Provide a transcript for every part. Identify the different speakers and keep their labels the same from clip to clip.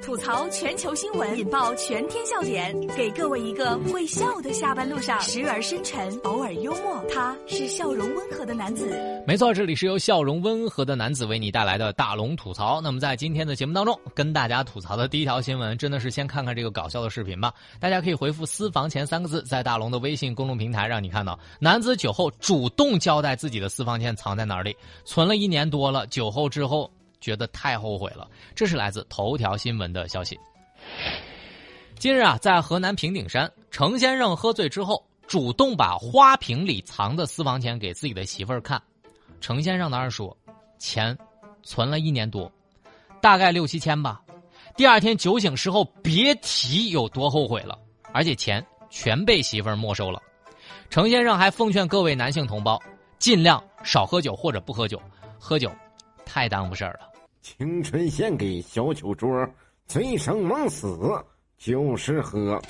Speaker 1: 吐槽全球新闻，引爆全天笑点，给各位一个会笑的下班路上，时而深沉，偶尔幽默。他是笑容温和的男子。
Speaker 2: 没错，这里是由笑容温和的男子为你带来的大龙吐槽。那么在今天的节目当中，跟大家吐槽的第一条新闻，真的是先看看这个搞笑的视频吧。大家可以回复“私房钱”三个字，在大龙的微信公众平台，让你看到男子酒后主动交代自己的私房钱藏在哪里，存了一年多了，酒后之后。觉得太后悔了，这是来自头条新闻的消息。今日啊，在河南平顶山，程先生喝醉之后，主动把花瓶里藏的私房钱给自己的媳妇儿看。程先生当时说，钱存了一年多，大概六七千吧。第二天酒醒时候，别提有多后悔了，而且钱全被媳妇儿没收了。程先生还奉劝各位男性同胞，尽量少喝酒或者不喝酒，喝酒太耽误事儿了。
Speaker 3: 青春献给小酒桌，醉生梦死就是喝。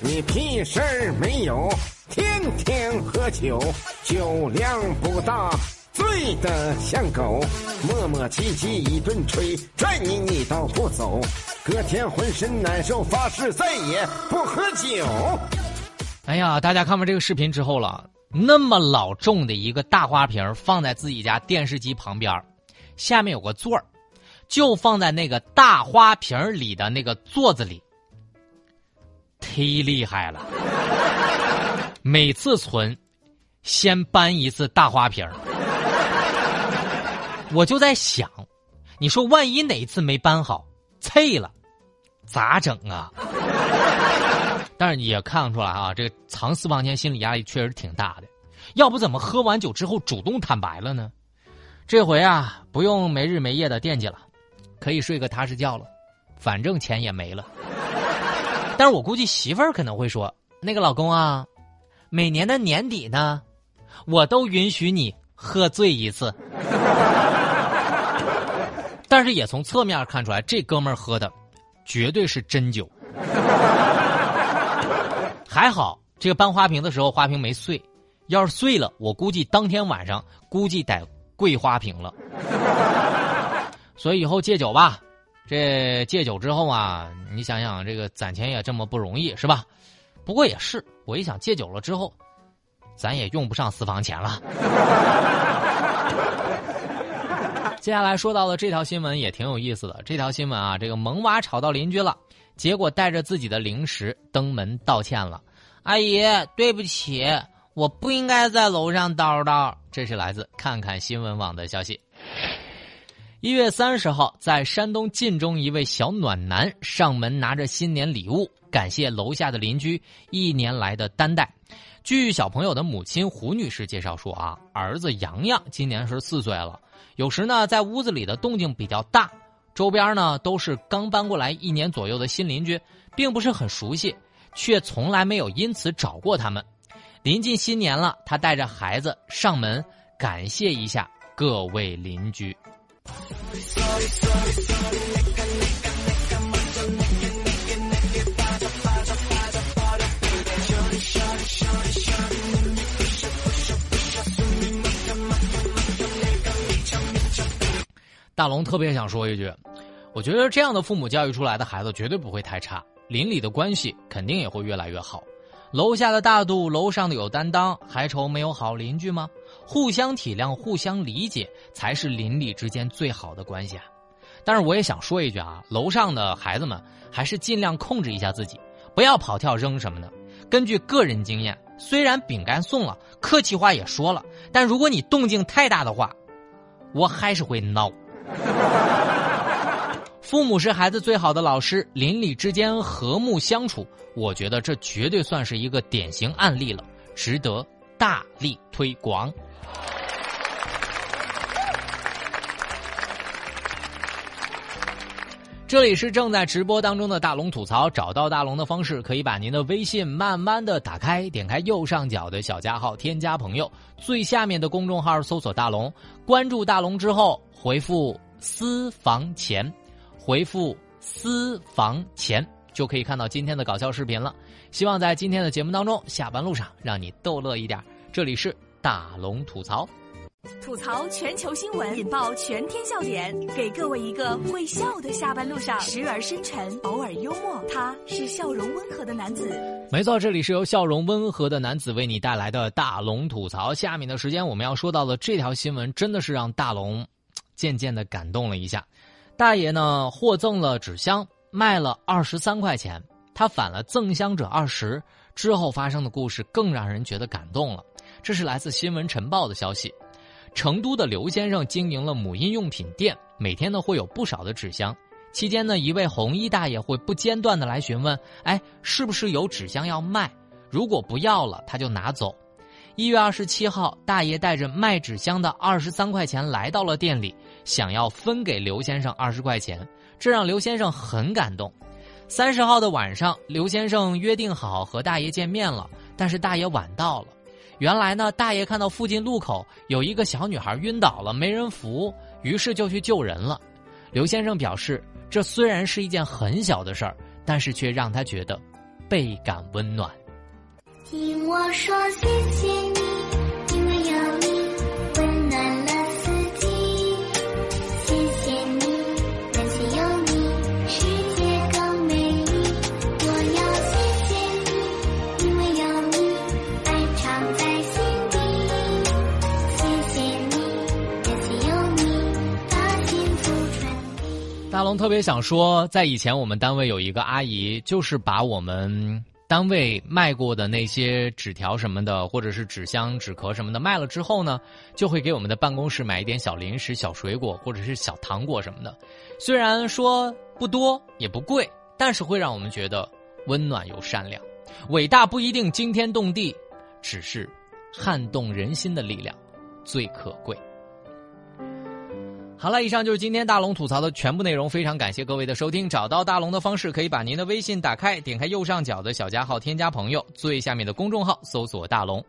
Speaker 3: 你屁事儿没有，天天喝酒，酒量不大，醉得像狗，磨磨唧唧一顿吹，拽你你倒不走，隔天浑身难受，发誓再也不喝酒。
Speaker 2: 哎呀，大家看完这个视频之后了。那么老重的一个大花瓶放在自己家电视机旁边，下面有个座儿，就放在那个大花瓶里的那个座子里，忒厉害了。每次存，先搬一次大花瓶我就在想，你说万一哪一次没搬好，碎了，咋整啊？但是也看出来啊，这个藏私房钱心理压力确实挺大的，要不怎么喝完酒之后主动坦白了呢？这回啊，不用没日没夜的惦记了，可以睡个踏实觉了，反正钱也没了。但是我估计媳妇儿可能会说：“那个老公啊，每年的年底呢，我都允许你喝醉一次。”但是也从侧面看出来，这哥们儿喝的绝对是真酒。还好，这个搬花瓶的时候花瓶没碎，要是碎了，我估计当天晚上估计得跪花瓶了。所以以后戒酒吧，这戒酒之后啊，你想想这个攒钱也这么不容易，是吧？不过也是，我一想戒酒了之后，咱也用不上私房钱了。接下来说到的这条新闻也挺有意思的，这条新闻啊，这个萌娃吵到邻居了，结果带着自己的零食登门道歉了。阿姨，对不起，我不应该在楼上叨叨。这是来自看看新闻网的消息。一月三十号，在山东晋中，一位小暖男上门拿着新年礼物，感谢楼下的邻居一年来的担待。据小朋友的母亲胡女士介绍说啊，儿子洋洋今年是四岁了，有时呢在屋子里的动静比较大，周边呢都是刚搬过来一年左右的新邻居，并不是很熟悉。却从来没有因此找过他们。临近新年了，他带着孩子上门感谢一下各位邻居。大龙特别想说一句，我觉得这样的父母教育出来的孩子绝对不会太差。邻里的关系肯定也会越来越好，楼下的大度，楼上的有担当，还愁没有好邻居吗？互相体谅，互相理解，才是邻里之间最好的关系啊！但是我也想说一句啊，楼上的孩子们还是尽量控制一下自己，不要跑跳扔什么的。根据个人经验，虽然饼干送了，客气话也说了，但如果你动静太大的话，我还是会闹。父母是孩子最好的老师，邻里之间和睦相处，我觉得这绝对算是一个典型案例了，值得大力推广。这里是正在直播当中的大龙吐槽，找到大龙的方式，可以把您的微信慢慢的打开，点开右上角的小加号，添加朋友，最下面的公众号搜索大龙，关注大龙之后回复私房钱。回复私房钱就可以看到今天的搞笑视频了。希望在今天的节目当中，下班路上让你逗乐一点。这里是大龙吐槽。
Speaker 1: 吐槽全球新闻，引爆全天笑点，给各位一个会笑的下班路上，时而深沉，偶尔幽默，他是笑容温和的男子。
Speaker 2: 没错，这里是由笑容温和的男子为你带来的大龙吐槽。下面的时间我们要说到的这条新闻，真的是让大龙 渐渐的感动了一下。大爷呢获赠了纸箱，卖了二十三块钱，他返了赠箱者二十。之后发生的故事更让人觉得感动了。这是来自新闻晨报的消息。成都的刘先生经营了母婴用品店，每天呢会有不少的纸箱。期间呢，一位红衣大爷会不间断的来询问：“哎，是不是有纸箱要卖？如果不要了，他就拿走。”一月二十七号，大爷带着卖纸箱的二十三块钱来到了店里，想要分给刘先生二十块钱，这让刘先生很感动。三十号的晚上，刘先生约定好和大爷见面了，但是大爷晚到了。原来呢，大爷看到附近路口有一个小女孩晕倒了，没人扶，于是就去救人了。刘先生表示，这虽然是一件很小的事儿，但是却让他觉得倍感温暖。
Speaker 4: 听我说，谢谢。
Speaker 2: 大龙特别想说，在以前我们单位有一个阿姨，就是把我们单位卖过的那些纸条什么的，或者是纸箱、纸壳什么的卖了之后呢，就会给我们的办公室买一点小零食、小水果或者是小糖果什么的。虽然说不多也不贵，但是会让我们觉得温暖又善良。伟大不一定惊天动地，只是撼动人心的力量最可贵。好了，以上就是今天大龙吐槽的全部内容。非常感谢各位的收听。找到大龙的方式，可以把您的微信打开，点开右上角的小加号，添加朋友，最下面的公众号搜索“大龙”。